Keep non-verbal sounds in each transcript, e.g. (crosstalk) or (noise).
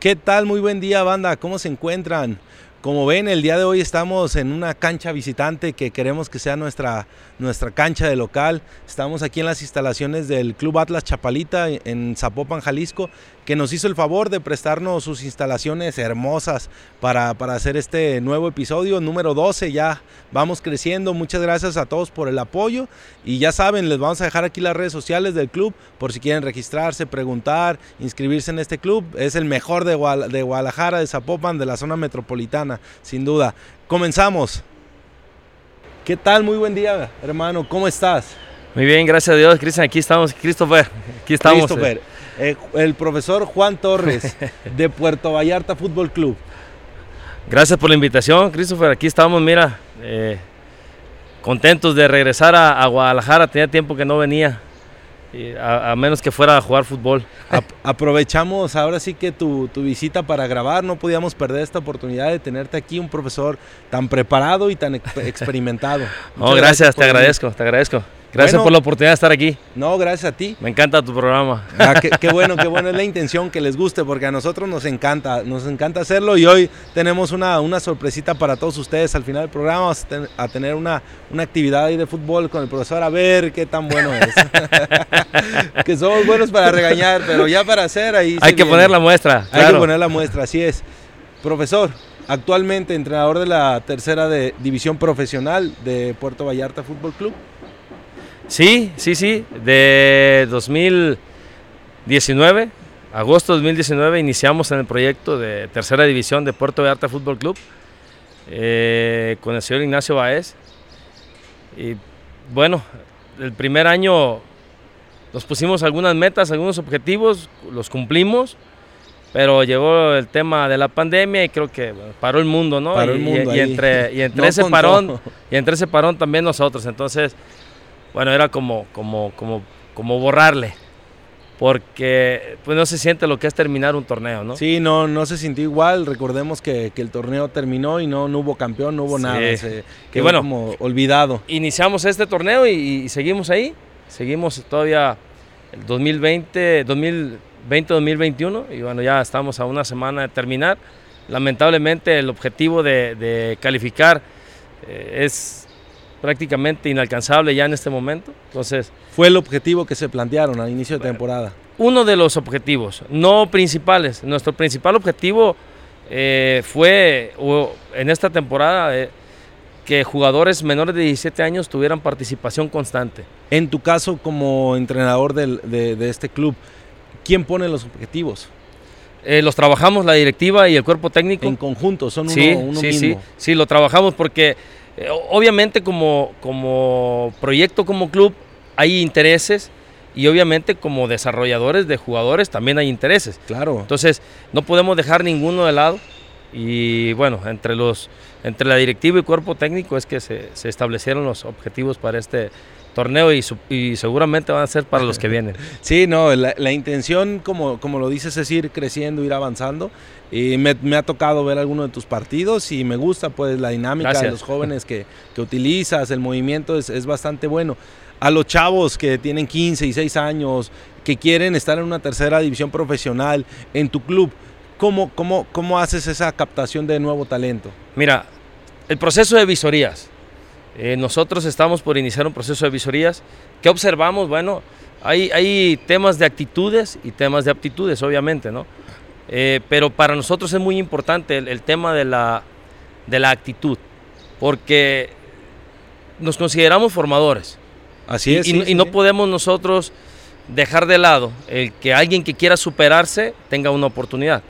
¿Qué tal? Muy buen día, banda. ¿Cómo se encuentran? Como ven, el día de hoy estamos en una cancha visitante que queremos que sea nuestra, nuestra cancha de local. Estamos aquí en las instalaciones del Club Atlas Chapalita en Zapopan, Jalisco, que nos hizo el favor de prestarnos sus instalaciones hermosas para, para hacer este nuevo episodio número 12. Ya vamos creciendo. Muchas gracias a todos por el apoyo. Y ya saben, les vamos a dejar aquí las redes sociales del club por si quieren registrarse, preguntar, inscribirse en este club. Es el mejor de, de Guadalajara, de Zapopan, de la zona metropolitana sin duda. Comenzamos. ¿Qué tal? Muy buen día, hermano. ¿Cómo estás? Muy bien, gracias a Dios, Cristian. Aquí estamos, Christopher. Aquí estamos. Christopher, eh, el profesor Juan Torres de Puerto Vallarta Fútbol Club. Gracias por la invitación, Christopher. Aquí estamos, mira, eh, contentos de regresar a, a Guadalajara. Tenía tiempo que no venía a, menos que fuera a jugar fútbol. aprovechamos ahora sí que tu, tu, visita para grabar, no podíamos perder esta oportunidad de tenerte aquí, un profesor tan preparado y tan (laughs) experimentado. oh, gracias, te agradezco, te agradezco. Gracias por la oportunidad de estar aquí. No, gracias a ti. Me encanta tu programa. Ah, (laughs) qué, bueno, qué bueno es la intención que les guste, porque a nosotros nos encanta, nos encanta hacerlo y hoy tenemos una, una sorpresita para todos ustedes. Al final del programa vamos a tener una, una actividad ahí de fútbol con el profesor a ver qué tan bueno es. (laughs) que somos buenos para regañar, pero ya para hacer ahí. Hay que poner la muestra. Hay que poner la muestra, así es. Profesor, actualmente entrenador de la tercera de división profesional de Puerto Vallarta Fútbol Club. Sí, sí, sí. De 2019, agosto de 2019, iniciamos en el proyecto de tercera división de Puerto Vallarta Fútbol Club eh, con el señor Ignacio Baez. Y bueno, el primer año nos pusimos algunas metas, algunos objetivos, los cumplimos, pero llegó el tema de la pandemia y creo que paró el mundo, ¿no? Paró el mundo y, entre, y entre (laughs) ese parón, y entre ese parón también nosotros. Entonces, bueno, era como, como, como, como borrarle. Porque pues no se siente lo que es terminar un torneo, ¿no? Sí, no, no se sintió igual. Recordemos que, el torneo terminó y no, no hubo campeón, no hubo nada. Se quedó bueno, como olvidado. Iniciamos este torneo y, seguimos ahí. Seguimos todavía el 2020, 2020-2021 y bueno, ya estamos a una semana de terminar. Lamentablemente el objetivo de, calificar eh, es prácticamente inalcanzable ya en este momento. Entonces, fue el objetivo que se plantearon al inicio de temporada. Uno de los objetivos, no principales. Nuestro principal objetivo eh, fue en esta temporada eh, que jugadores menores de 17 años tuvieran participación constante. En tu caso, como entrenador de, este club, ¿quién pone los objetivos? Eh, los trabajamos la directiva y el cuerpo técnico. En conjunto, son uno, sí, uno sí, mismo. Sí, sí, lo trabajamos porque eh, obviamente como, como proyecto, como club, hay intereses y obviamente como desarrolladores de jugadores también hay intereses. Claro. Entonces, no podemos dejar ninguno de lado y bueno, entre los entre la directiva y cuerpo técnico es que se, se establecieron los objetivos para este torneo y, y, seguramente van a ser para los que vienen. (laughs) Sí, no, la, intención, como, como lo dices, es ir creciendo, ir avanzando. Y me, ha tocado ver algunos de tus partidos y me gusta pues la dinámica de los jóvenes que, que, utilizas, el movimiento es, es, bastante bueno. A los chavos que tienen 15 y 6 años, que quieren estar en una tercera división profesional en tu club, ¿cómo, cómo, cómo haces esa captación de nuevo talento? Mira, el proceso de visorías eh, nosotros estamos por iniciar un proceso de visorías. ¿Qué observamos? Bueno, hay, hay temas de actitudes y temas de aptitudes, obviamente, ¿no? Eh, pero para nosotros es muy importante el, tema de la, de la actitud, porque nos consideramos formadores. Así es. Y, no podemos nosotros dejar de lado el que alguien que quiera superarse tenga una oportunidad.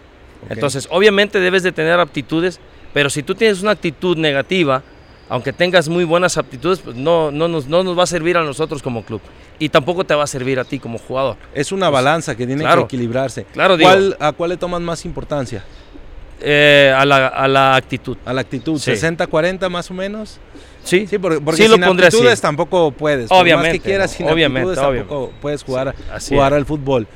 Entonces, obviamente debes de tener aptitudes, pero si tú tienes una actitud negativa, aunque tengas muy buenas aptitudes, pues no, no, nos, no nos va a servir a nosotros como club. Y tampoco te va a servir a ti como jugador. Es una balanza que tiene que equilibrarse. Claro, ¿A cuál le toman más importancia? Eh, a, la, a, la, actitud. A la actitud, 60-40 más o menos. Sí, sí porque, porque sin actitudes tampoco puedes. Obviamente. más que quieras, sin obviamente, actitudes tampoco puedes jugar, jugar al fútbol.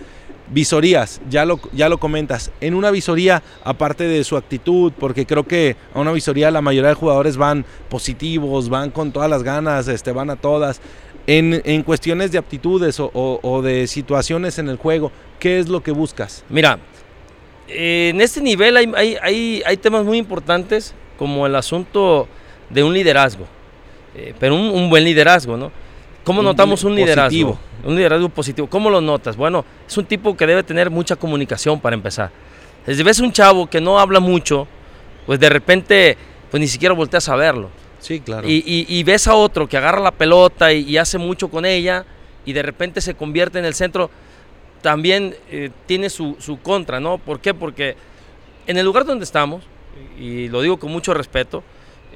Visorías, ya lo, ya lo comentas. En una visoría, aparte de su actitud, porque creo que a una visoría la mayoría de jugadores van positivos, van con todas las ganas, este, van a todas. En, en cuestiones de aptitudes o, de situaciones en el juego, ¿qué es lo que buscas? Mira, en este nivel hay, hay, hay, temas muy importantes como el asunto de un liderazgo, eh, pero un, buen liderazgo, ¿no? ¿Cómo notamos un liderazgo? Un liderazgo positivo. ¿Cómo lo notas? Bueno, es un tipo que debe tener mucha comunicación para empezar. Desde ves un chavo que no habla mucho, pues de repente, pues ni siquiera volteas a verlo. Sí, claro. Y, ves a otro que agarra la pelota y, hace mucho con ella y de repente se convierte en el centro, también eh, tiene su, contra, ¿no? ¿Por qué? Porque en el lugar donde estamos, y lo digo con mucho respeto,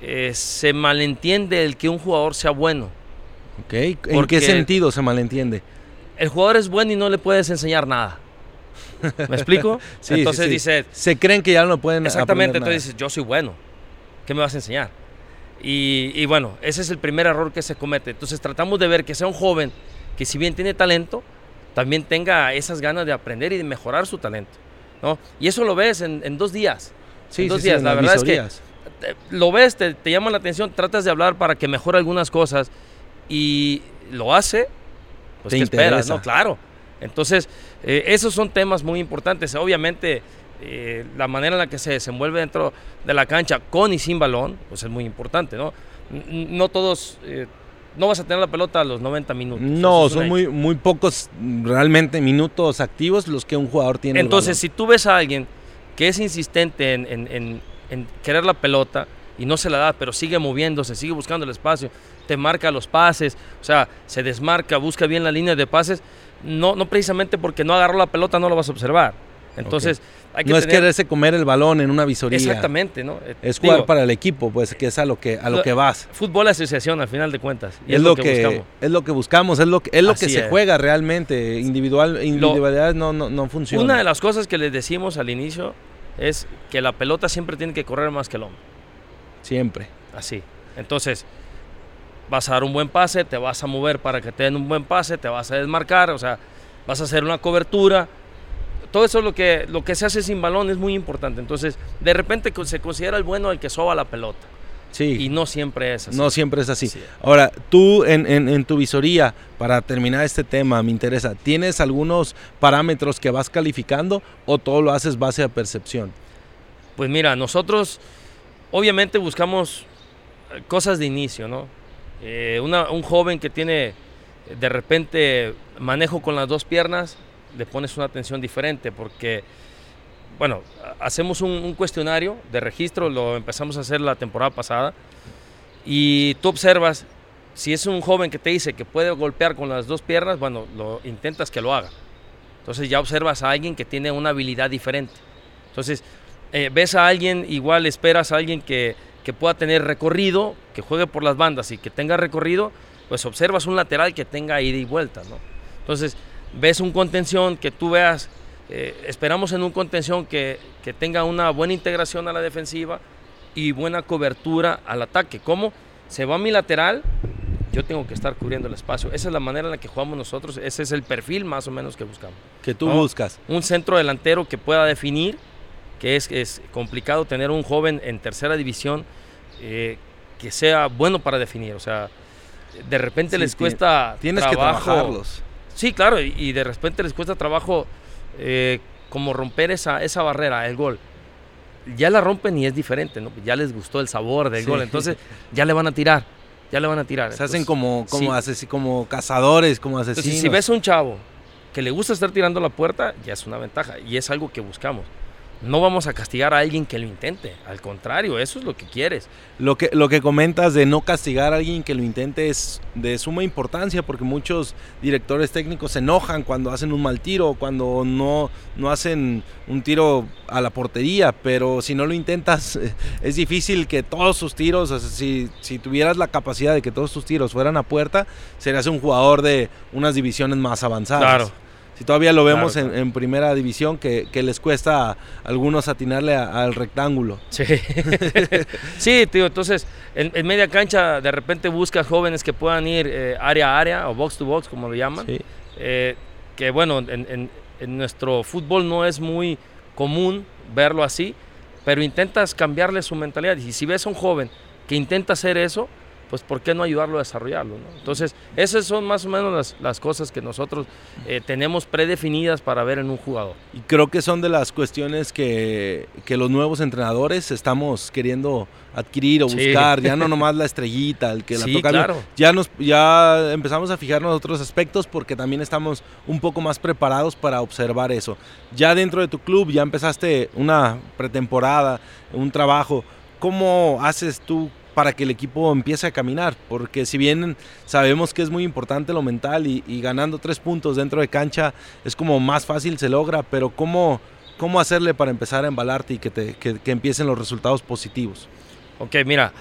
eh, se malentiende el que un jugador sea bueno. Okay. ¿En qué sentido se malentiende? El jugador es bueno y no le puedes enseñar nada. ¿Me explico? (laughs) sí, entonces dice... Se creen que ya no pueden Exactamente, entonces dices, yo soy bueno. ¿Qué me vas a enseñar? Y, bueno, ese es el primer error que se comete. Entonces tratamos de ver que sea un joven que si bien tiene talento, también tenga esas ganas de aprender y de mejorar su talento. ¿no? Y eso lo ves en, dos días. Sí, dos días. la verdad es que lo ves, te, llama la atención, tratas de hablar para que mejore algunas cosas y lo hace, pues te esperas? No, claro. Entonces, eh, esos son temas muy importantes. Obviamente, eh, la manera en la que se desenvuelve dentro de la cancha con y sin balón, pues es muy importante, ¿no? No todos, eh, no vas a tener la pelota a los 90 minutos. No, son muy, muy pocos realmente minutos activos los que un jugador tiene. Entonces, si tú ves a alguien que es insistente en, querer la pelota y no se la da, pero sigue moviéndose, sigue buscando el espacio, te marca los pases, o sea, se desmarca, busca bien la línea de pases, no, no precisamente porque no agarró la pelota no lo vas a observar. Entonces, no es quererse comer el balón en una visoría. Exactamente, ¿no? Eh, es jugar para el equipo, pues que es a lo que a lo, que vas. Fútbol asociación al final de cuentas. Y es, lo, que, buscamos. es lo que buscamos, es lo que es lo que se juega realmente. Individual, individualidades no, no, no funciona. Una de las cosas que les decimos al inicio es que la pelota siempre tiene que correr más que el hombre. Siempre. Así. Entonces, vas a dar un buen pase, te vas a mover para que te den un buen pase, te vas a desmarcar, o sea, vas a hacer una cobertura todo eso lo que, lo que se hace sin balón es muy importante. Entonces, de repente se considera el bueno el que soba la pelota. Sí. Y no siempre es así. No siempre es así. Ahora, tú en, tu visoría, para terminar este tema, me interesa, ¿tienes algunos parámetros que vas calificando o todo lo haces base a percepción? Pues mira, nosotros obviamente buscamos eh, cosas de inicio, ¿no? Eh, un joven que tiene de repente manejo con las dos piernas, le pones una atención diferente porque, bueno, hacemos un, cuestionario de registro, lo empezamos a hacer la temporada pasada y tú observas si es un joven que te dice que puede golpear con las dos piernas, bueno, lo intentas que lo haga. Entonces ya observas a alguien que tiene una habilidad diferente. Entonces, eh, ves a alguien, igual esperas a alguien que, que, pueda tener recorrido, que juegue por las bandas y que tenga recorrido, pues observas un lateral que tenga ida y vuelta, ¿no? Entonces, ves un contención que tú veas, eh, esperamos en un contención que, tenga una buena integración a la defensiva y buena cobertura al ataque. ¿Cómo? Se va a mi lateral, yo tengo que estar cubriendo el espacio. Esa es la manera en la que jugamos nosotros, ese es el perfil más o menos que buscamos. Que tú buscas. Un centro delantero que pueda definir, que es, es complicado tener un joven en tercera división eh, que sea bueno para definir. O sea, de repente les cuesta tienes que trabajarlos. Sí, claro, y, de repente les cuesta trabajo eh, como romper esa, esa barrera, el gol. Ya la rompen y es diferente, ¿no? Ya les gustó el sabor del gol, entonces (laughs) ya le van a tirar, ya le van a tirar. Se hacen como, como, como cazadores, como asesinos. si ves a un chavo que le gusta estar tirando la puerta, ya es una ventaja y es algo que buscamos no vamos a castigar a alguien que lo intente. Al contrario, eso es lo que quieres. Lo que, lo que comentas de no castigar a alguien que lo intente es de suma importancia porque muchos directores técnicos se enojan cuando hacen un mal tiro, cuando no, no hacen un tiro a la portería, pero si no lo intentas (laughs) es difícil que todos sus tiros, si, si tuvieras la capacidad de que todos tus tiros fueran a puerta, serías un jugador de unas divisiones más avanzadas. Claro. Si todavía lo vemos En, primera división, que, les cuesta a algunos atinarle al rectángulo. Sí, (laughs) sí tío. Entonces, en, media cancha de repente buscas jóvenes que puedan ir eh, área a área o box to box, como lo llaman. Eh, que bueno, en, nuestro fútbol no es muy común verlo así, pero intentas cambiarle su mentalidad. Y si ves a un joven que intenta hacer eso, pues ¿por qué no ayudarlo a desarrollarlo? Entonces, esas son más o menos las, cosas que nosotros eh, tenemos predefinidas para ver en un jugador. Y creo que son de las cuestiones que, los nuevos entrenadores estamos queriendo adquirir o buscar, ya no (laughs) nomás la estrellita, el que la toca claro. ya nos ya empezamos a fijarnos en otros aspectos porque también estamos un poco más preparados para observar eso. Ya dentro de tu club ya empezaste una pretemporada, un trabajo, ¿cómo haces tú para que el equipo empiece a caminar, porque si bien sabemos que es muy importante lo mental y, ganando tres puntos dentro de cancha es como más fácil se logra, pero ¿cómo, cómo hacerle para empezar a embalarte y que, que, empiecen los resultados positivos? Ok, mira,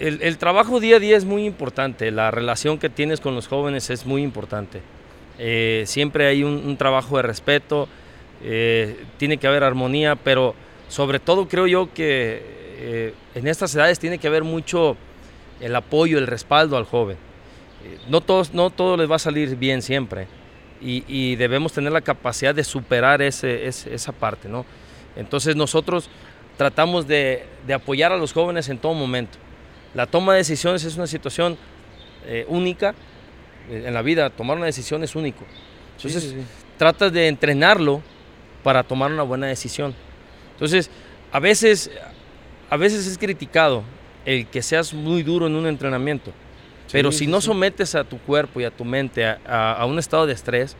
el, trabajo día a día es muy importante, la relación que tienes con los jóvenes es muy importante. Eh, siempre hay un, trabajo de respeto, eh, tiene que haber armonía, pero sobre todo creo yo que eh, en estas edades tiene que haber mucho el apoyo, el respaldo al joven. Eh, no, todos, no todo les va a salir bien siempre y, debemos tener la capacidad de superar ese, esa parte. ¿no? Entonces nosotros tratamos de, apoyar a los jóvenes en todo momento. La toma de decisiones es una situación eh, única en la vida, tomar una decisión es único. Entonces tratas de entrenarlo para tomar una buena decisión. Entonces, a veces a veces es criticado el que seas muy duro en un entrenamiento, pero si no sometes a tu cuerpo y a tu mente a, un estado de estrés,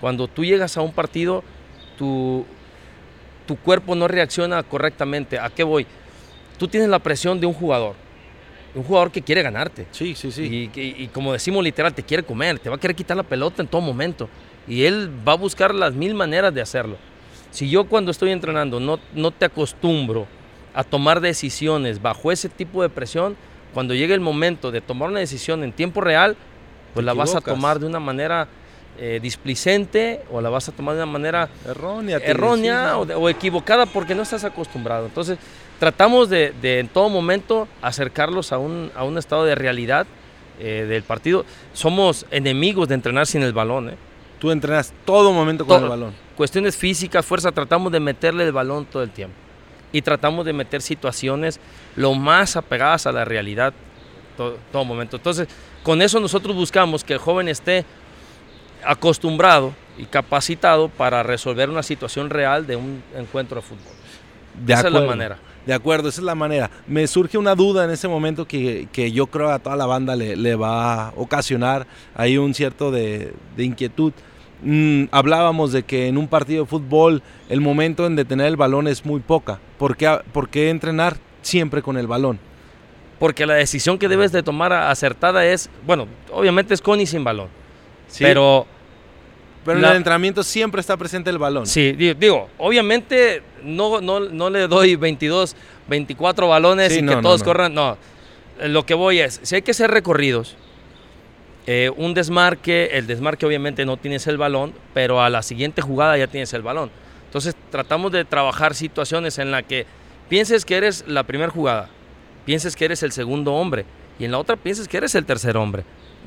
cuando tú llegas a un partido, tu, tu cuerpo no reacciona correctamente. ¿A qué voy? Tú tienes la presión de un jugador, un jugador que quiere ganarte. Sí, sí, sí. Y, y, como decimos literal, te quiere comer, te va a querer quitar la pelota en todo momento. Y él va a buscar las mil maneras de hacerlo. Si yo cuando estoy entrenando no, no te acostumbro a tomar decisiones bajo ese tipo de presión, cuando llegue el momento de tomar una decisión en tiempo real, pues la vas a tomar de una manera eh, displicente o la vas a tomar de una manera errónea, errónea o, equivocada porque no estás acostumbrado. Entonces, tratamos de, en todo momento acercarlos a un, a un estado de realidad eh, del partido. Somos enemigos de entrenar sin el balón. ¿eh? Tú entrenas todo momento con el balón. Cuestiones físicas, fuerza, tratamos de meterle el balón todo el tiempo y tratamos de meter situaciones lo más apegadas a la realidad todo, todo momento. Entonces, con eso nosotros buscamos que el joven esté acostumbrado y capacitado para resolver una situación real de un encuentro de fútbol. De esa es la manera. De acuerdo, esa es la manera. Me surge una duda en ese momento que, que yo creo a toda la banda le, le, va a ocasionar ahí un cierto de, de inquietud. Mm, hablábamos de que en un partido de fútbol el momento en detener el balón es muy poca. ¿Por qué, entrenar siempre con el balón? Porque la decisión que debes de tomar acertada es, bueno, obviamente es con y sin balón. Pero... Pero en el entrenamiento siempre está presente el balón. Sí, digo, obviamente no, no, le doy 22, 24 balones y que todos corran. No, lo que voy es, si hay que hacer recorridos, eh, un desmarque, el desmarque obviamente no tienes el balón, pero a la siguiente jugada ya tienes el balón. Entonces tratamos de trabajar situaciones en la que pienses que eres la primera jugada, pienses que eres el segundo hombre y en la otra pienses que eres el tercer hombre.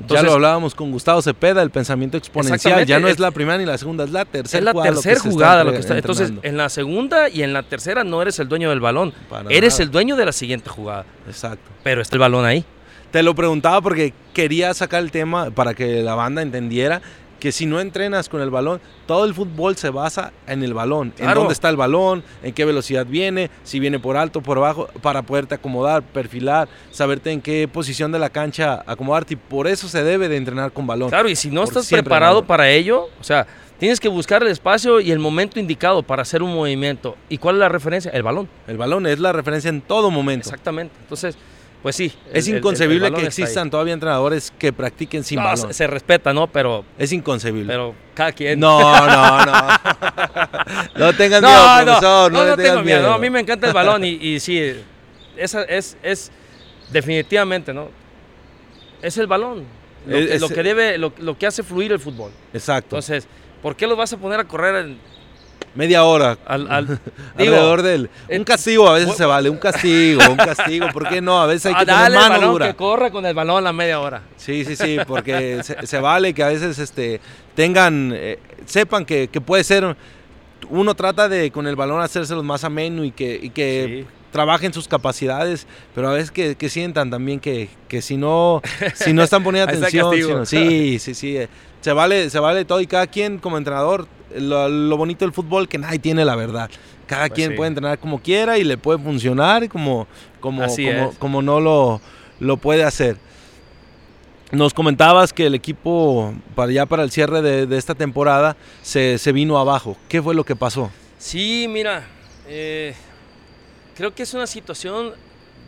ya lo hablábamos con Gustavo Cepeda, el pensamiento exponencial. Ya no es la primera ni la segunda, es la tercera jugada. Es la tercera jugada lo que está. Entonces, en la segunda y en la tercera no eres el dueño del balón. eres el dueño de la siguiente jugada. Exacto. Pero está el balón ahí. Te lo preguntaba porque quería sacar el tema para que la banda entendiera que si no entrenas con el balón, todo el fútbol se basa en el balón, en dónde está el balón, en qué velocidad viene, si viene por alto, por abajo, para poderte acomodar, perfilar, saberte en qué posición de la cancha acomodarte y por eso se debe de entrenar con balón. Claro, y si no estás preparado para ello, o sea, tienes que buscar el espacio y el momento indicado para hacer un movimiento. ¿Y cuál es la referencia? El balón. El balón es la referencia en todo momento. Exactamente. Entonces, pues sí. Es inconcebible que existan todavía entrenadores que practiquen sin balón. Se, respeta, ¿no? Pero. Es inconcebible. Pero cada quien. No, no, no. (laughs) no tengas miedo, profesor. No, no, tengo miedo. a mí me encanta el balón y, y sí, esa es, es definitivamente, ¿no? Es el balón. Lo, que, debe, lo, lo, que hace fluir el fútbol. Exacto. Entonces, ¿por qué lo vas a poner a correr en media hora al, (laughs) alrededor de él. Un castigo a veces se vale, un castigo, un castigo, ¿por qué no? A veces hay que tener mano dura. que corra con el balón la media hora. Sí, sí, sí, porque se, vale que a veces este tengan, eh, sepan que, puede ser, uno trata de con el balón hacérselos más ameno y que, y que trabajen sus capacidades, pero a veces que, sientan también que, si no si no están poniendo (laughs) atención, sí, sí, sí, eh, se vale, se vale todo y cada quien como entrenador, lo, bonito del fútbol que nadie tiene la verdad. Cada pues quien puede entrenar como quiera y le puede funcionar como, como, como, no lo, lo puede hacer. Nos comentabas que el equipo, para ya para el cierre de, esta temporada, se, vino abajo. ¿Qué fue lo que pasó? Sí, mira, eh, creo que es una situación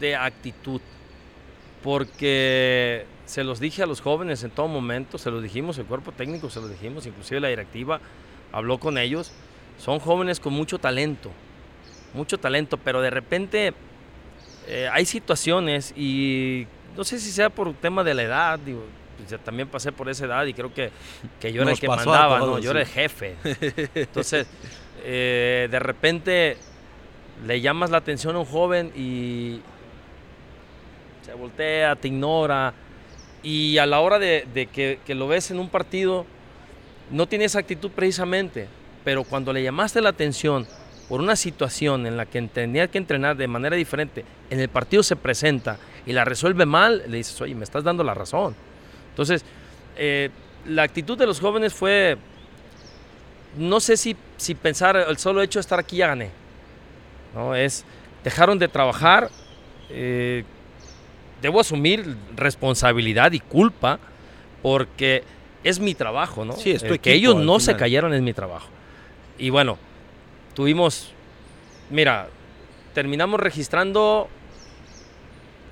de actitud, porque se los dije a los jóvenes en todo momento, se los dijimos, el cuerpo técnico se los dijimos, inclusive la directiva habló con ellos. Son jóvenes con mucho talento, mucho talento, pero de repente eh, hay situaciones y no sé si sea por tema de la edad, digo, pues también pasé por esa edad y creo que, que yo era el que mandaba, ¿no? yo era el jefe. (laughs) Entonces, eh, de repente le llamas la atención a un joven y se voltea, te ignora, y a la hora de, que, lo ves en un partido, no tiene esa actitud precisamente, pero cuando le llamaste la atención por una situación en la que tenía que entrenar de manera diferente, en el partido se presenta y la resuelve mal, le dices, oye, me estás dando la razón. Entonces, eh, la actitud de los jóvenes fue, no sé si, si pensar, el solo hecho de estar aquí ya gané. ¿no? Es, dejaron de trabajar, eh, debo asumir responsabilidad y culpa porque es mi trabajo, ¿no? Sí, que ellos no se cayeron es mi trabajo. Y bueno, tuvimos, mira, terminamos registrando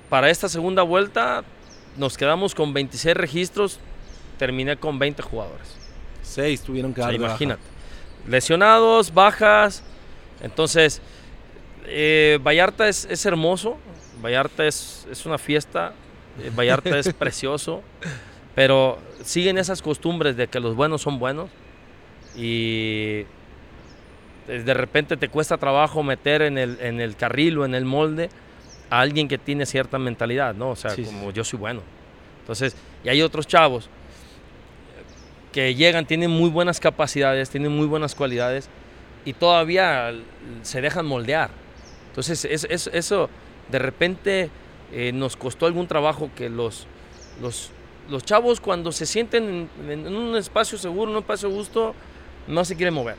para esta segunda vuelta, nos quedamos con 26 registros, terminé con 20 jugadores. Seis tuvieron que dar Imagínate. Lesionados, bajas. Entonces, eh, Vallarta es, hermoso, Vallarta es, es una fiesta, eh, Vallarta es (laughs) precioso, pero siguen esas costumbres de que los buenos son buenos y de repente te cuesta trabajo meter en el, en el carril o en el molde a alguien que tiene cierta mentalidad, ¿no? O sea, como yo soy bueno. Entonces, y hay otros chavos que llegan, tienen muy buenas capacidades, tienen muy buenas cualidades y todavía se dejan moldear. Entonces, es, eso de repente eh, nos costó algún trabajo que los, los, los chavos cuando se sienten en, en, un espacio seguro, en un espacio justo, no se quieren mover.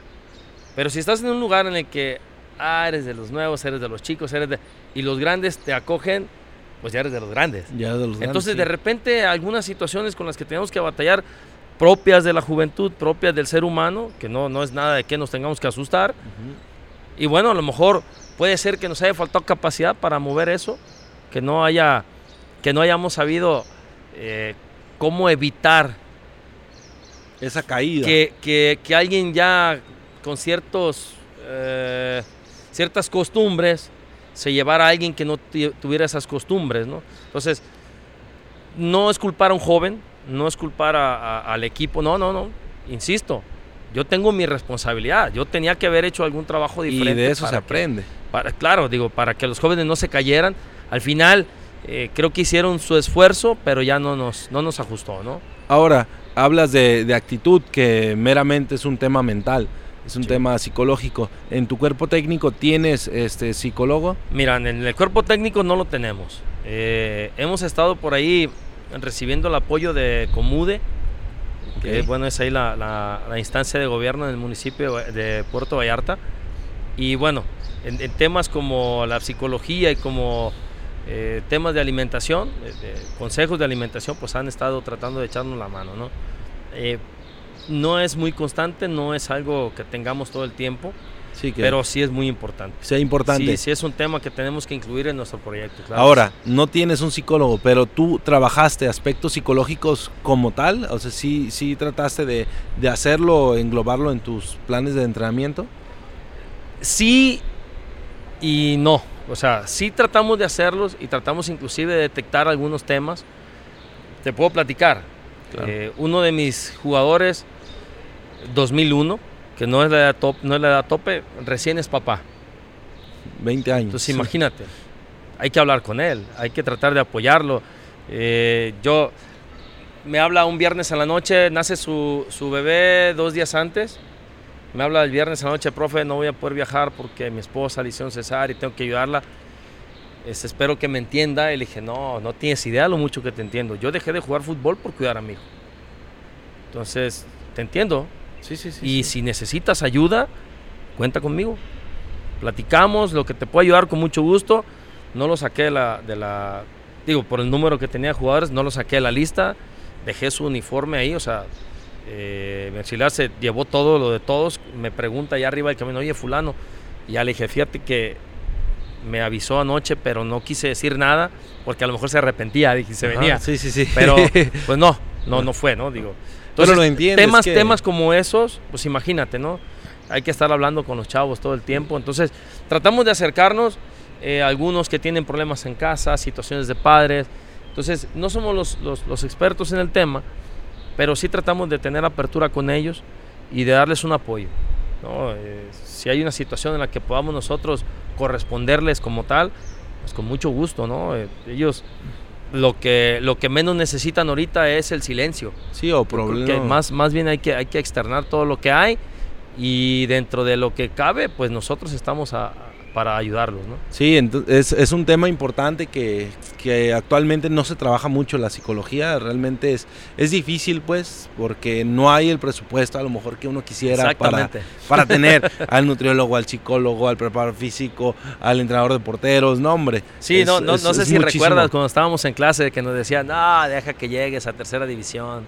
Pero si estás en un lugar en el que ah, eres de los nuevos, eres de los chicos, eres de... y los grandes te acogen, pues ya eres de los grandes. Ya de los Entonces, de repente, algunas situaciones con las que tenemos que batallar, propias de la juventud, propias del ser humano, que no, no es nada de que nos tengamos que asustar. Y bueno, a lo mejor puede ser que nos haya faltado capacidad para mover eso, que no haya, que no hayamos sabido eh, cómo evitar esa caída. Que, que, que alguien ya con ciertos, eh, ciertas costumbres se llevara a alguien que no tuviera esas costumbres, ¿no? Entonces, no es culpar a un joven, no es culpar al equipo, no, no, no, insisto, yo tengo mi responsabilidad, yo tenía que haber hecho algún trabajo diferente. Y de eso se aprende. para, claro, digo, para que los jóvenes no se cayeran, al final eh, creo que hicieron su esfuerzo, pero ya no nos, no nos ajustó, ¿no? Ahora, hablas de, de actitud, que meramente es un tema mental es un tema psicológico. ¿En tu cuerpo técnico tienes este psicólogo? Mira, en el cuerpo técnico no lo tenemos. Eh, hemos estado por ahí recibiendo el apoyo de Comude, que bueno, es ahí la, instancia de gobierno del municipio de Puerto Vallarta. Y bueno, en, temas como la psicología y como eh, temas de alimentación, consejos de alimentación, pues han estado tratando de echarnos la mano, ¿no? Eh, no es muy constante, no es algo que tengamos todo el tiempo. Sí, pero sí es muy importante. Sí, importante. Sí, sí es un tema que tenemos que incluir en nuestro proyecto. Ahora, no tienes un psicólogo, pero tú trabajaste aspectos psicológicos como tal, o sea, sí, sí trataste de, de hacerlo, englobarlo en tus planes de entrenamiento. Sí y no. O sea, sí tratamos de hacerlos y tratamos inclusive de detectar algunos temas. Te puedo platicar. Eh, uno de mis jugadores 2001, que no es la edad, top, no es la edad tope, recién es papá. 20 años. Entonces imagínate, hay que hablar con él, hay que tratar de apoyarlo. Eh, yo, me habla un viernes a la noche, nace su, su, bebé dos días antes. Me habla el viernes a la noche, profe, no voy a poder viajar porque mi esposa le hicieron cesar y tengo que ayudarla. Este, espero que me entienda. Y le dije, no, no tienes idea lo mucho que te entiendo. Yo dejé de jugar fútbol por cuidar a mi hijo. Entonces, te entiendo. Sí, sí, sí. Y si necesitas ayuda, cuenta conmigo. Platicamos, lo que te puedo ayudar con mucho gusto. No lo saqué de la, de la, digo, por el número que tenía de jugadores, no lo saqué de la lista. Dejé su uniforme ahí, o sea, eh, se llevó todo lo de todos. Me pregunta allá arriba del camino, oye, fulano. Y ya le dije, fíjate que me avisó anoche, pero no quise decir nada, porque a lo mejor se arrepentía, dije, se venía. Sí, sí, sí. Pero, (laughs) pues no, no, no fue, ¿no? Digo. Entonces, lo entiendes, temas, que- temas como esos, pues imagínate, ¿no? Hay que estar hablando con los chavos todo el tiempo. Entonces, tratamos de acercarnos. eh, algunos que tienen problemas en casa, situaciones de padres. Entonces, no somos los, los- los expertos en el tema, pero sí tratamos de tener apertura con ellos y de darles un apoyo. ¿no? Eh, si hay una situación en la que podamos nosotros corresponderles como tal, pues con mucho gusto, ¿no? Eh, ellos lo que, lo que menos necesitan ahorita es el silencio. Sí, o problema. más, más bien hay que, hay que externar todo lo que hay y dentro de lo que cabe, pues nosotros estamos a- para ayudarlos, ¿no? Sí, ento- es, es un tema importante que, que actualmente no se trabaja mucho la psicología, realmente es, es difícil pues porque no hay el presupuesto a lo mejor que uno quisiera para, para (laughs) tener al nutriólogo, al psicólogo, al preparador físico, al entrenador de porteros, no hombre. Sí, es- no, no, es- no sé si muchísimo. recuerdas cuando estábamos en clase que nos decían, no, deja que llegues a tercera división.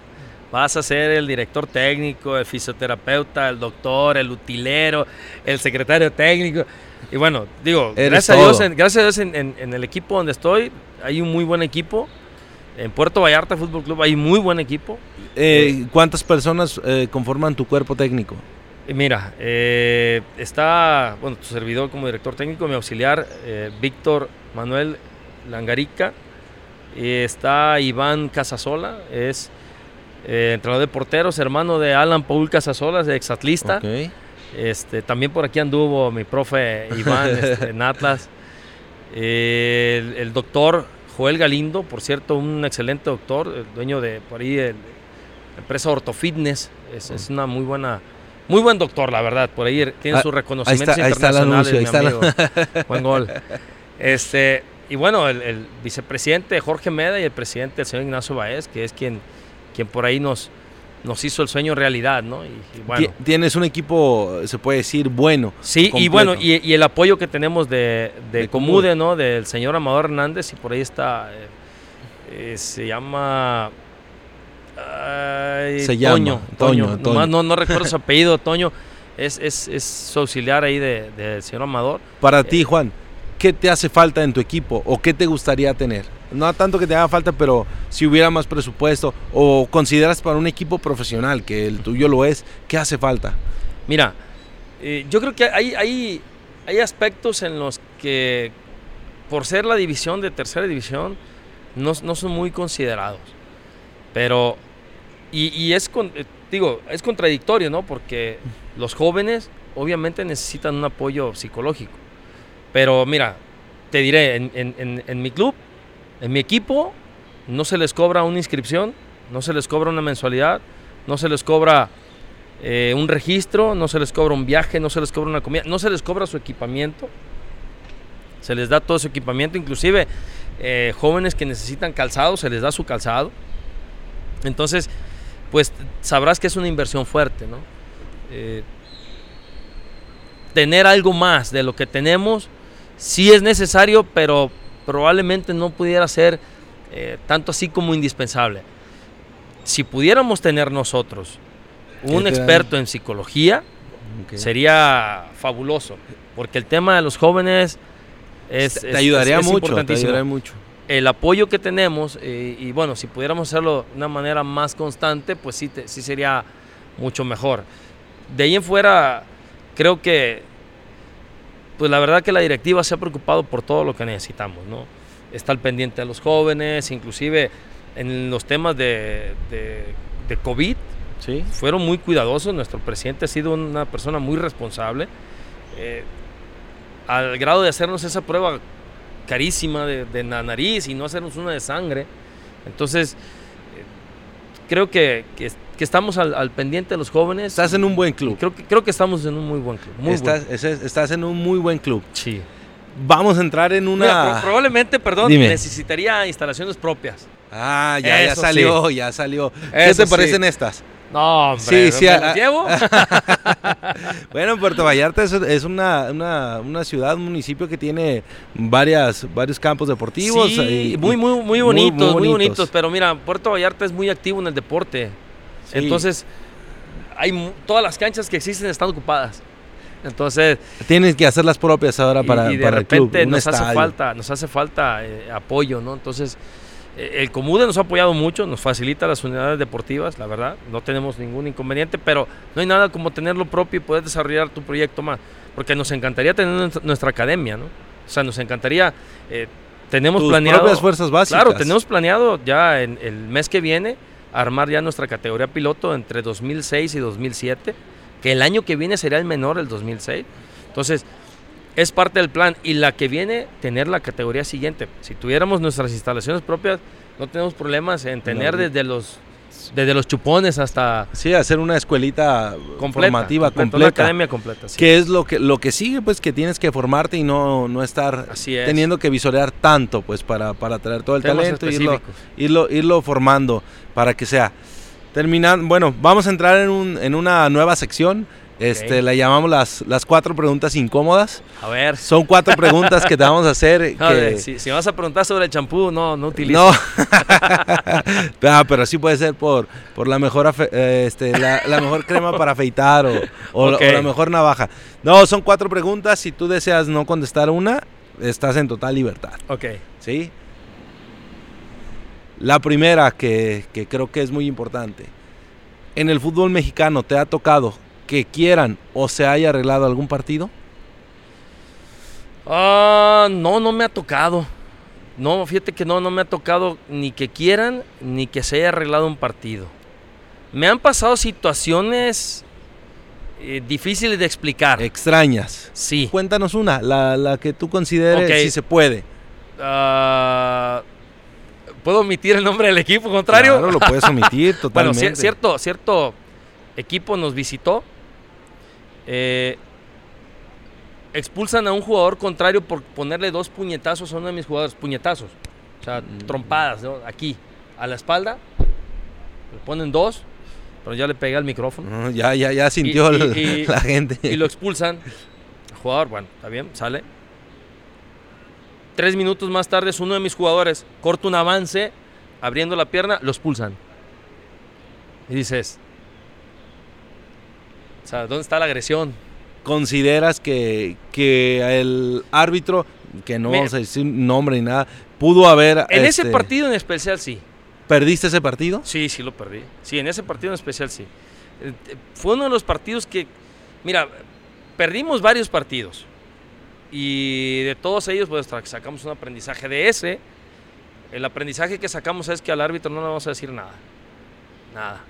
Vas a ser el director técnico, el fisioterapeuta, el doctor, el utilero, el secretario técnico. Y bueno, digo, gracias a Dios, en, gracias a Dios en, en- en el equipo donde estoy, hay un muy buen equipo. En Puerto Vallarta Fútbol Club hay muy buen equipo. Eh, ¿Cuántas personas eh, conforman tu cuerpo técnico? Y Mira, eh, está, bueno, tu servidor como director técnico, mi auxiliar, eh, Víctor Manuel Langarica, y está Iván Casasola, es eh, entrenador de porteros, hermano de Alan Paul Casasola, de exatlista. Ok. Este, también por aquí anduvo mi profe Iván (laughs) este, en Atlas. Eh, el, el doctor Joel Galindo, por cierto, un excelente doctor, el dueño de por ahí el- la empresa Ortofitness. Es, es una muy buena, muy buen doctor, la verdad. Por ahí tiene Ah, sus reconocimientos ahí está anuncio, ahí mi está amigo. Buen gol. Este, y bueno, el, el vicepresidente Jorge Meda y el presidente, el señor Ignacio Baez, que es quien, quien por ahí nos, nos hizo el sueño realidad, ¿no? Y, y bueno. Ti- Tienes un equipo, se puede decir, bueno. Sí, y bueno, y, y el apoyo que tenemos de, de, De Comude, Comude. ¿no? Del señor Amador Hernández, y por ahí está, eh, eh, se llama... ay, Se llama, Toño, Toño, Toño, no, no recuerdo su apellido, Toño, es, es, es su auxiliar ahí de- del señor Amador. Para ti, Juan, ¿qué te hace falta en tu equipo o qué te gustaría tener? No tanto que te haga falta, pero si hubiera más presupuesto o consideras para un equipo profesional, que el tuyo lo es, ¿qué hace falta? Mira, eh, yo creo que hay, hay, hay aspectos en los que, por ser la división de tercera división, no, no son muy considerados. Pero, y, y es, eh, digo, es contradictorio, ¿no? Porque los jóvenes obviamente necesitan un apoyo psicológico. Pero mira, te diré, en- en mi club, en mi equipo, no se les cobra una inscripción, no se les cobra una mensualidad, no se les cobra eh, un registro, no se les cobra un viaje, no se les cobra una comida, no se les cobra su equipamiento. Se les da todo su equipamiento, inclusive eh, jóvenes que necesitan calzado, se les da su calzado. Entonces, pues sabrás que es una inversión fuerte, ¿no? Eh, tener algo más de lo que tenemos sí es necesario, pero probablemente no pudiera ser eh, tanto así como indispensable. Si pudiéramos tener nosotros un experto en psicología, sería fabuloso, porque el tema de los jóvenes es, te es- ayudaría es- es mucho, te ayudaría mucho. El apoyo que tenemos, eh, y bueno, si pudiéramos hacerlo de una manera más constante, pues sí, te- sí sería mucho mejor. De ahí en fuera, creo que, pues la verdad que la directiva se ha preocupado por todo lo que necesitamos, ¿no? Está al pendiente de los jóvenes, inclusive en los temas de, de, de COVID, Sí. fueron muy cuidadosos. Nuestro presidente ha sido una persona muy responsable. eh, al grado de hacernos esa prueba carísima de, de la nariz y no hacernos una de sangre. Entonces, eh, creo que, que- que estamos al, al pendiente de los jóvenes. Estás en un buen club. creo que, creo que estamos en un muy buen club. Muy estás, en un muy buen club. Sí. vamos a entrar en una... Mira, pro- probablemente, perdón, Dime. necesitaría instalaciones propias. Ah, ya, ya salió, ya salió. ¿Qué te sí. parecen estas? No, hombre, Sí, sí, ¿me a- las llevo? (laughs) Bueno, Puerto Vallarta es, es una, una, una ciudad, un municipio que tiene varias, varios campos deportivos. Sí, y- muy, muy, muy bonitos, muy muy, bonitos. bonitos. Pero mira, Puerto Vallarta es muy activo en el deporte. Sí. Entonces, hay todas las canchas que existen están ocupadas. Entonces, Tienes que hacer las propias ahora para, y, de para el club, repente nos hace falta, nos hace falta eh, apoyo, ¿no? Entonces, eh, el Comude nos ha apoyado mucho, nos facilita las unidades deportivas, la verdad, no tenemos ningún inconveniente, pero no hay nada como tenerlo propio y poder desarrollar tu proyecto más, porque nos encantaría tener nuestra, nuestra academia, ¿no? O sea, nos encantaría, eh, tenemos Tus planeado... propias fuerzas básicas. Claro, tenemos planeado ya en el mes que viene armar ya nuestra categoría piloto entre 2006 y 2007, que el año que viene será el menor, el 2006. Entonces, es parte del plan. Y la que viene, tener la categoría siguiente. Si tuviéramos nuestras instalaciones propias, no tenemos problemas en tener No. desde los desde los chupones hasta Sí, hacer una escuelita completa, formativa completa, una academia completa. sí. Que es lo que, lo que sigue, pues que tienes que formarte y no, no estar Así es. teniendo que visorear tanto, pues para, para traer todo el Temas talento y irlo, irlo, irlo formando para que sea. Terminando, bueno, vamos a entrar en, un, en una nueva sección. Este. La llamamos las, las cuatro preguntas incómodas. A ver. Son cuatro preguntas que te vamos a hacer. (laughs) Que- si, si vas a preguntar sobre el champú, no, no utilices. no, (laughs) Ah, pero sí puede ser por, por la mejor afe- eh, este, la, la mejor crema para afeitar o, o la- Ok. o la mejor navaja. No, son cuatro preguntas. Si tú deseas no contestar una, estás en total libertad. Ok. ¿Sí? La primera que, que creo que es muy importante. ¿En el fútbol mexicano te ha tocado que quieran o se haya arreglado algún partido? Ah, no, no me ha tocado. No, fíjate que no, no me ha tocado ni que quieran ni que se haya arreglado un partido. Me han pasado situaciones eh, difíciles de explicar. Extrañas. Sí. Cuéntanos una, la, la que tú consideres si se puede. Ah, ¿Puedo omitir el nombre del equipo contrario? Claro, lo puedes omitir (laughs) Bueno, totalmente. cier- cierto, cierto equipo nos visitó. Eh, expulsan a un jugador contrario por ponerle dos puñetazos a uno de mis jugadores. Puñetazos. O sea, Mm. trompadas, ¿no? Aquí, a la espalda. Le ponen dos, pero ya le pegué al micrófono. No, ya, ya, ya sintió y- el- (laughs) y- la gente. Y lo expulsan. El jugador, bueno, está bien, sale. Tres minutos más tarde, es uno de mis jugadores corta un avance, abriendo la pierna, lo expulsan. Y dices, o sea, ¿dónde está la agresión? ¿Consideras que, que el árbitro, que no vamos a decir nombre ni nada, pudo haber... En ese este, partido en especial sí. ¿Perdiste ese partido? Sí, sí lo perdí. Sí, en ese partido en especial sí. Eh, Fue uno de los partidos que, mira, perdimos varios partidos. Y de todos ellos, pues sacamos un aprendizaje de ese. El aprendizaje que sacamos es que al árbitro no le vamos a decir nada. Nada.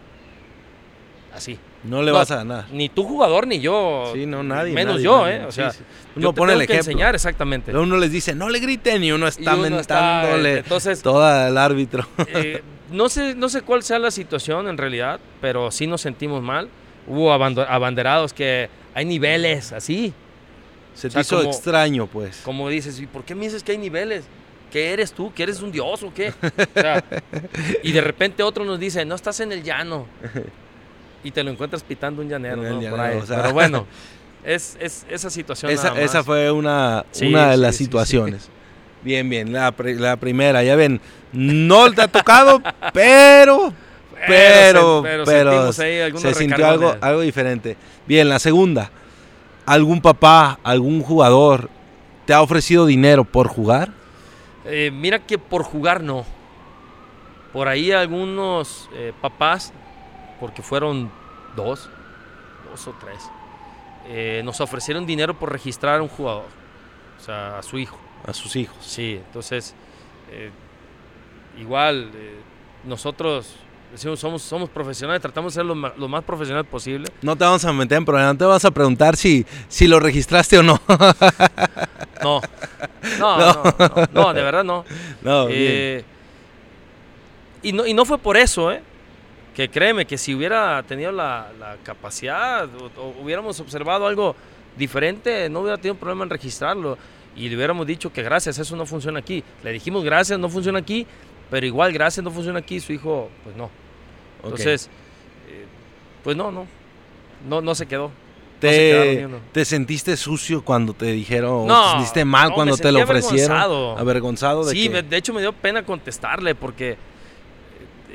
Así. No le No, vas a ganar. Ni tu jugador ni yo. Sí, no, nadie. Menos nadie, yo, nadie. ¿eh? O sea, sí. Uno te pone el tengo que ejemplo. enseñar exactamente. Uno les dice, no le griten y uno está Y uno está, mentándole entonces, toda el árbitro. Eh, no, sé, no sé cuál sea la situación en realidad, pero sí nos sentimos mal. Hubo abanderados que hay niveles, así. Se te sea, hizo como- extraño, pues. Como dices, ¿y por qué me dices que hay niveles? ¿Qué eres tú? ¿Que eres un dios o qué? O sea, (laughs) y de repente otro nos dice, no estás en el llano. (laughs) Y te lo encuentras pitando un llanero. Por ahí. o sea. Pero bueno, (laughs) es, es esa situación. Esa, nada más. esa fue una, Sí, una de sí, las sí, situaciones. (laughs) Bien, bien. La, la primera, ya ven, no te ha tocado, (laughs) pero, pero, se- pero pero, se sintió algo, algo diferente. Bien, la segunda. ¿Algún papá, algún jugador te ha ofrecido dinero por jugar? Eh, mira que por jugar no. Por ahí algunos eh, papás, porque fueron dos, dos o tres, eh, nos ofrecieron dinero por registrar a un jugador, o sea, a su hijo. A sus hijos. Sí, entonces, eh, igual, eh, nosotros decimos, somos, somos profesionales, tratamos de ser lo, ma- lo más profesional posible. No te vamos a meter en problema, no te vas a preguntar si, si lo registraste o no. (laughs) No, no, no, no, no, de verdad no. no. Eh, y, no, y no fue por eso, ¿eh? Que créeme que si hubiera tenido la, la capacidad o, o hubiéramos observado algo diferente, no hubiera tenido problema en registrarlo. y le hubiéramos dicho que gracias, eso no funciona aquí. Le dijimos gracias, no funciona aquí, pero igual gracias, no funciona aquí, su hijo, pues no. Entonces, eh, pues no, no, no, no se quedó. ¿Te, ¿Te, sentiste sucio cuando te dijeron? No, ¿Te sentiste mal cuando te lo ofrecieron? Avergonzado. ¿Avergonzado de Sí, de hecho me dio pena contestarle porque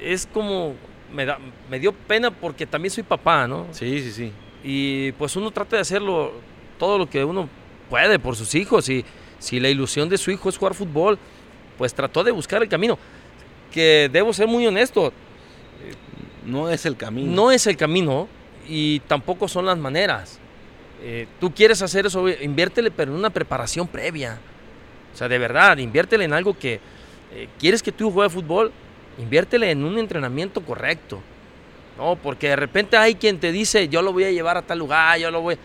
es como. Me, da, me dio pena porque también soy papá, ¿no? Sí, sí, sí. Y pues uno trata de hacerlo todo lo que uno puede por sus hijos. Y si la ilusión de su hijo es jugar fútbol, pues trató de buscar el camino. Que debo ser muy honesto. No es el camino. No es el camino y tampoco son las maneras. Eh, tú quieres hacer eso, inviértele, pero en una preparación previa. O sea, de verdad, inviértele en algo que eh, quieres que tú juegues fútbol, inviértele en un entrenamiento correcto. No, porque de repente hay quien te dice, yo lo voy a llevar a tal lugar, yo lo voy.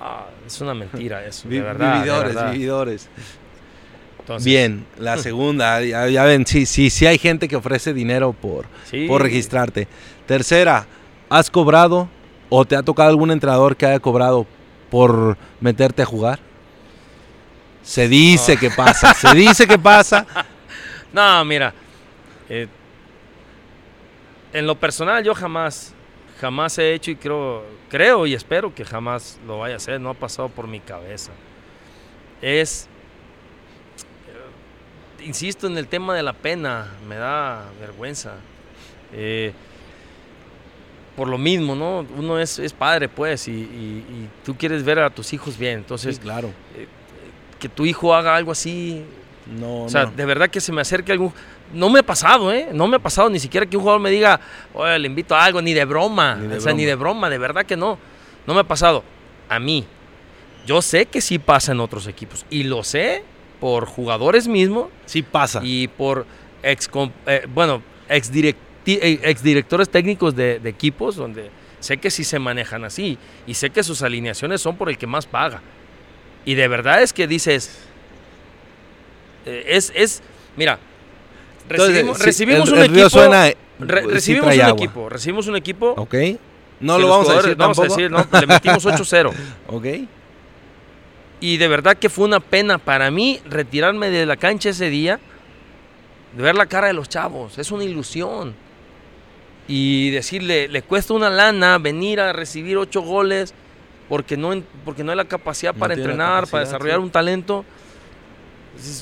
Ah, es una mentira (laughs) eso, de verdad. Vividores, vividores. Bien, la (laughs) segunda, ya, ven, sí, sí, sí hay gente que ofrece dinero por, por registrarte. Tercera, ¿has cobrado o te ha tocado algún entrenador que haya cobrado por meterte a jugar? Se dice que pasa, se dice que pasa. (laughs) No, mira, eh, en lo personal yo jamás, jamás he hecho y creo, creo y espero que jamás lo vaya a hacer, no ha pasado por mi cabeza. Es, eh, insisto en el tema de la pena, me da vergüenza. Eh, por lo mismo, ¿no? Uno es, es padre, pues, y, tú quieres ver a tus hijos bien. Entonces, claro. Eh, que tu hijo haga algo así. No, o sea, de verdad que se me acerque algún. No me ha pasado, ¿eh? No me ha pasado ni siquiera que un jugador me diga, oye, le invito a algo, ni de broma. o sea, ni de broma, de verdad que no. No me ha pasado. A mí. Yo sé que sí pasa en otros equipos. Y lo sé por jugadores mismos. Sí pasa. Y por ex, eh, bueno, ex eh, exdirectores técnicos de, equipos donde sé que sí se manejan así. Y sé que sus alineaciones son por el que más paga. Y de verdad es que dices. Eh, es, es. Mira, recibimos, un equipo. Suena, recibimos un equipo. Recibimos un equipo. Ok. No lo vamos a decir. Vamos a decir, no, le metimos (laughs) 8-0. ok. Y de verdad que fue una pena para mí retirarme de la cancha ese día, de ver la cara de los chavos. Es una ilusión. Y decirle, le cuesta una lana venir a recibir ocho goles porque no, porque no hay la capacidad para entrenar, para desarrollar un talento.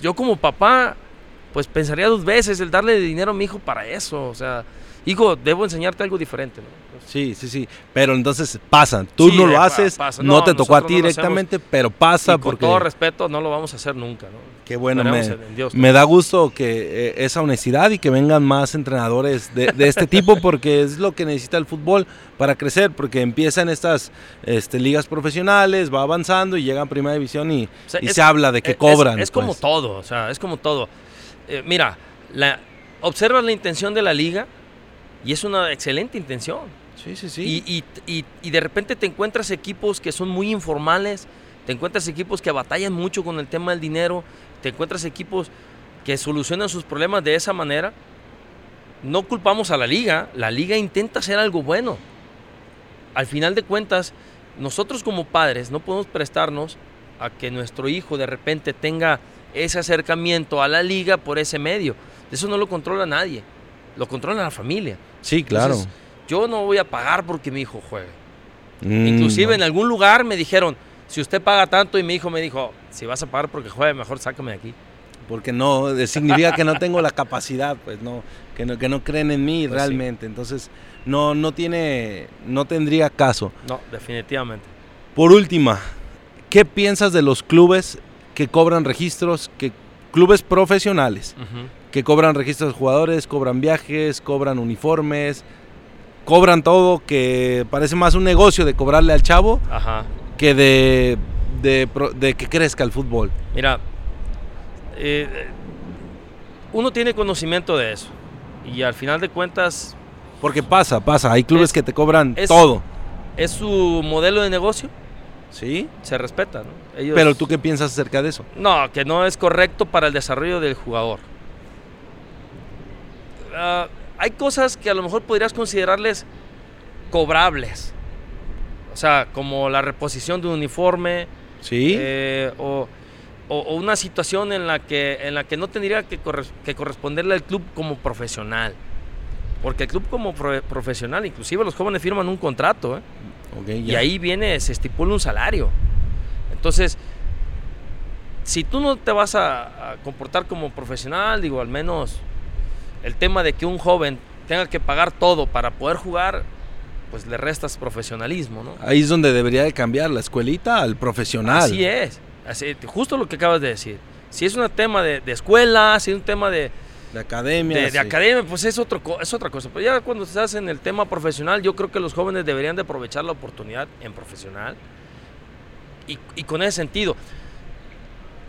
Yo como papá pues pensaría dos veces el darle dinero a mi hijo para eso. O sea, hijo, debo enseñarte algo diferente. ¿no? sí, sí, sí. Pero entonces pasa. Tú no lo haces, no, te tocó a ti directamente, pero pasa y con todo respeto, no lo vamos a hacer nunca. ¿no? Qué bueno, me, da gusto que eh, esa honestidad y que vengan más entrenadores de, este (laughs) tipo porque es lo que necesita el fútbol para crecer, porque empiezan estas este, ligas profesionales, va avanzando y llegan a primera división y, se habla de que cobran. Es, como pues. todo, o sea, es como todo. Eh, mira, la, observas la intención de la liga y es una excelente intención. Sí, sí, sí. Y, de repente te encuentras equipos que son muy informales, te encuentras equipos que batallan mucho con el tema del dinero, te encuentras equipos que solucionan sus problemas de esa manera. No culpamos a la liga, la liga intenta hacer algo bueno. Al final de cuentas, nosotros como padres no podemos prestarnos a que nuestro hijo de repente tenga ese acercamiento a la liga por ese medio. Eso no lo controla nadie, lo controla la familia. Sí, claro. yo no voy a pagar porque mi hijo juegue. Mm, Inclusive en algún lugar me dijeron, si usted paga tanto y mi hijo me dijo, si vas a pagar porque juegue, mejor sácame de aquí. Porque no, significa que no tengo la capacidad, pues no, que no, que no creen en mí pues realmente. Entonces, no, no tiene, no tendría caso. No, definitivamente. Por última, ¿qué piensas de los clubes que cobran registros, que clubes profesionales, que cobran registros de jugadores, cobran viajes, cobran uniformes, cobran todo, que parece más un negocio de cobrarle al chavo que de, de, que crezca el fútbol. Mira, eh, uno tiene conocimiento de eso y al final de cuentas... Porque pasa, pasa, hay clubes que te cobran todo. ¿Es su modelo de negocio? Sí. Se respeta, ¿no? Pero tú qué piensas acerca de eso? No, que no es correcto para el desarrollo del jugador. Ah, hay cosas que a lo mejor podrías considerarles cobrables. O sea, como la reposición de un uniforme. Sí. Eh, o, una situación en la que, en la que no tendría que, que corresponderle al club como profesional. Porque el club como profesional, inclusive los jóvenes firman un contrato, ¿eh? Y ahí viene, se estipula un salario. Entonces, si tú no te vas a, comportar como profesional, digo, al menos el tema de que un joven tenga que pagar todo para poder jugar, pues le restas profesionalismo, ¿no? Ahí es donde debería de cambiar la escuelita al profesional. Así es, justo lo que acabas de decir. Si es un tema de, escuela, si es un tema de, de academia. De, academia, pues es, otro, es otra cosa. Pero ya cuando estás en el tema profesional, yo creo que los jóvenes deberían de aprovechar la oportunidad en profesional. Y, y con ese sentido,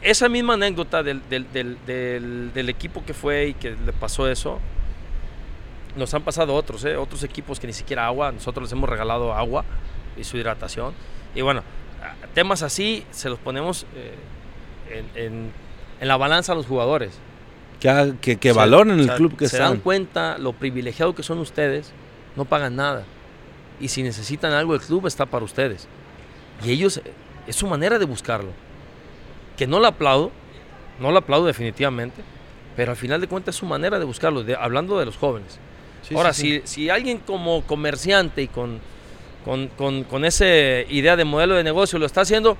esa misma anécdota del, del, equipo que fue y que le pasó eso, nos han pasado otros, ¿eh? otros equipos que ni siquiera agua, nosotros les hemos regalado agua y su hidratación. Y bueno, temas así se los ponemos eh, en, en, la balanza a los jugadores. Que, que, que valoren el club que se dan cuenta lo privilegiado que son ustedes, no pagan nada. Y si necesitan algo, el club está para ustedes. Y ellos, es su manera de buscarlo. Que no la aplaudo, no la aplaudo definitivamente, pero al final de cuentas es su manera de buscarlo, hablando de los jóvenes. Ahora, Si, si alguien como comerciante y con, con, con, esa idea de modelo de negocio lo está haciendo,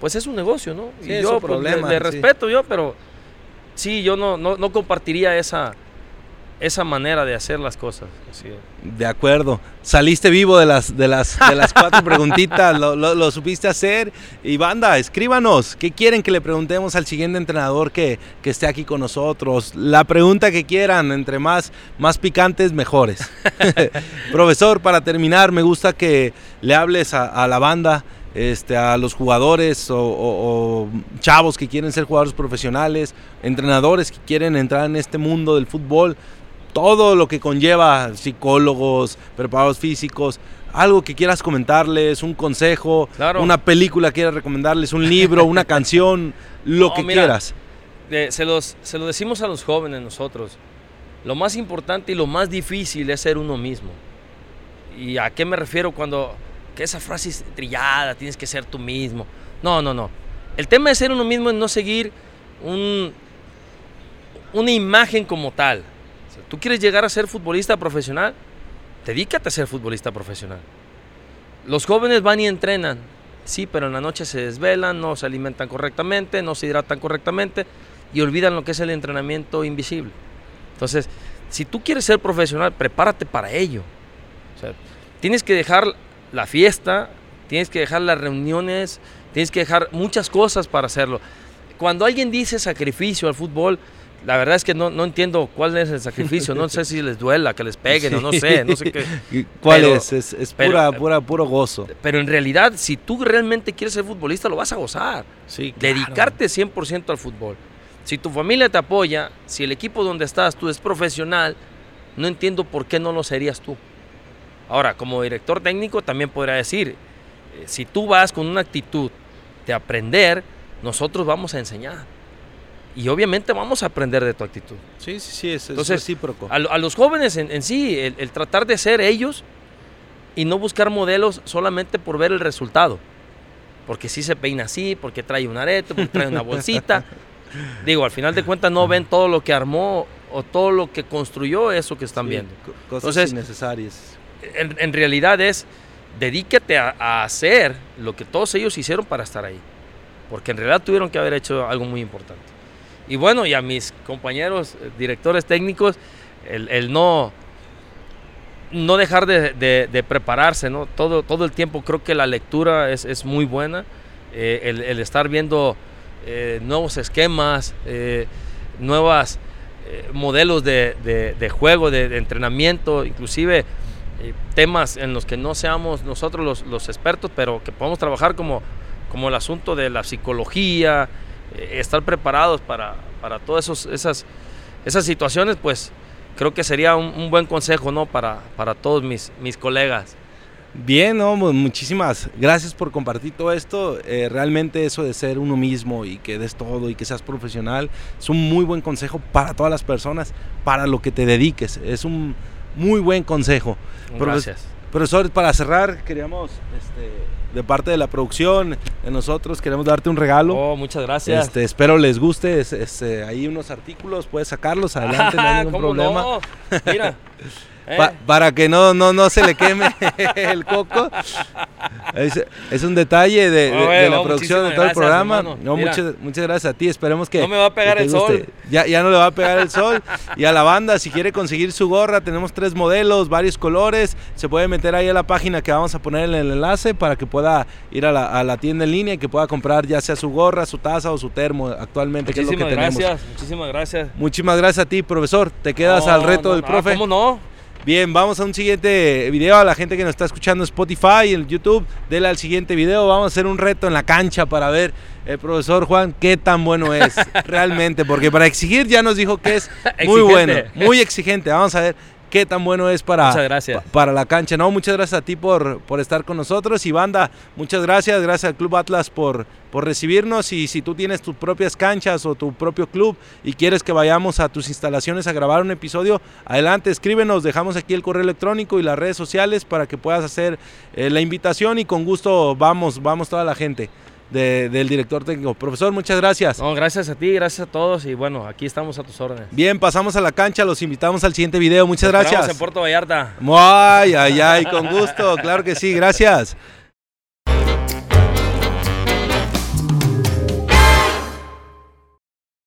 pues es un negocio, ¿no? y yo pues, le, respeto yo, pero sí, yo no, no, compartiría esa, esa manera de hacer las cosas. De acuerdo. Saliste vivo de las, de las, de las cuatro preguntitas, lo, lo, supiste hacer. Y banda, escríbanos, ¿qué quieren que le preguntemos al siguiente entrenador que, que esté aquí con nosotros? La pregunta que quieran, entre más, más picantes, mejores. (laughs) Profesor, para terminar, me gusta que le hables a la banda este, a los jugadores o, chavos que quieren ser jugadores profesionales, entrenadores que quieren entrar en este mundo del fútbol, todo lo que conlleva psicólogos, preparados físicos, algo que quieras comentarles, un consejo, una película que quieras recomendarles, un libro, una (laughs) canción, lo que quieras. se, los, se lo decimos a los jóvenes nosotros. Lo más importante y lo más difícil es ser uno mismo. ¿Y a qué me refiero cuando que esa frase es trillada, tienes que ser tú mismo. No, no, no. El tema de ser uno mismo es no seguir un, una imagen como tal. tú quieres llegar a ser futbolista profesional, dedícate a ser futbolista profesional. Los jóvenes van y entrenan, sí, pero en la noche se desvelan, no se alimentan correctamente, no se hidratan correctamente y olvidan lo que es el entrenamiento invisible. Entonces, si tú quieres ser profesional, prepárate para ello. tienes que dejar la fiesta, tienes que dejar las reuniones, tienes que dejar muchas cosas para hacerlo. Cuando alguien dice sacrificio al fútbol, la verdad es que no, no entiendo cuál es el sacrificio, no sé si les duela, que les peguen o no sé, no sé qué. (laughs) ¿Cuál es? Es, pura, pura, puro gozo. Pero en realidad, si tú realmente quieres ser futbolista, lo vas a gozar. Sí, Dedicarte 100% al fútbol. Si tu familia te apoya, si el equipo donde estás tú es profesional, no entiendo por qué no lo serías tú. Ahora, como director técnico también podría decir, eh, si tú vas con una actitud de aprender, nosotros vamos a enseñar. Y obviamente vamos a aprender de tu actitud. Sí, sí, sí, es, Entonces, recíproco. A, los jóvenes en, sí, el, tratar de ser ellos y no buscar modelos solamente por ver el resultado. Porque si se peina así, porque trae un arete, porque trae una bolsita. (laughs) Digo, al final de cuentas no ven todo lo que armó o todo lo que construyó eso que están viendo. Cosas innecesarias en, realidad es dedícate a, hacer lo que todos ellos hicieron para estar ahí. Porque en realidad tuvieron que haber hecho algo muy importante. Y bueno, y a mis compañeros eh, directores técnicos, el, no, no dejar de, prepararse, ¿no? Todo, todo el tiempo creo que la lectura es, muy buena. Eh, el, estar viendo eh, nuevos esquemas, nuevos modelos de, juego, de, entrenamiento, inclusive eh, temas en los que no seamos nosotros los, expertos, pero que podamos trabajar como, como el asunto de la psicología, eh, estar preparados para, para todas esas, esas situaciones, pues creo que sería un, buen consejo ¿no? para, para todos mis, mis colegas. Bien, no, muchísimas gracias por compartir todo esto. Eh, realmente eso de ser uno mismo y que des todo y que seas profesional es un muy buen consejo para todas las personas, para lo que te dediques. Es un muy buen consejo. Gracias. Profesor, para cerrar, queríamos, este, de parte de la producción, de nosotros, queremos darte un regalo. Oh, muchas gracias. Este, espero les guste. Es, es, eh, ahí unos artículos, puedes sacarlos adelante, no hay (laughs) ningún ¿Cómo problema. no? Mira. (laughs) Pa- eh, para que no, no, no se le queme (laughs) el coco. Es, es un detalle de, Oh, eh, la oh, producción de muchísimas todo el gracias, programa. No, muchas, muchas gracias a ti. Esperemos que. No me va a pegar el guste. sol. Ya, ya no le va a pegar el sol. Y a la banda, si quiere conseguir su gorra, tenemos tres modelos, varios colores. Se puede meter ahí a la página que vamos a poner en el enlace para que pueda ir a la, a la tienda en línea y que pueda comprar ya sea su gorra, su taza o su termo actualmente, que es lo que muchísimas tenemos. gracias, muchísimas gracias. Muchísimas gracias a ti, profesor. Te quedas No, al reto no, del profe. ¿Cómo no? Bien, vamos a un siguiente video. A la gente que nos está escuchando en Spotify, en YouTube, dele al siguiente video. Vamos a hacer un reto en la cancha para ver el profesor Juan qué tan bueno es (laughs) realmente. Porque para exigir ya nos dijo que es (laughs) muy bueno, muy exigente. Vamos a ver qué tan bueno es para, Muchas gracias. pa- para la cancha. No, muchas gracias a ti por, por estar con nosotros. Y banda, muchas gracias. Gracias al Club Atlas por, por recibirnos. Y si tú tienes tus propias canchas o tu propio club y quieres que vayamos a tus instalaciones a grabar un episodio, adelante, escríbenos. Dejamos aquí el correo electrónico y las redes sociales para que puedas hacer eh, la invitación y con gusto vamos, vamos toda la gente de- del director técnico. Profesor, muchas gracias. No, gracias a ti, gracias a todos y bueno, aquí estamos a tus órdenes. Bien, pasamos a la cancha. Los invitamos al siguiente video. Muchas Esperamos gracias. en Puerto Vallarta. Ay, ay, ay, con gusto, claro que sí, gracias.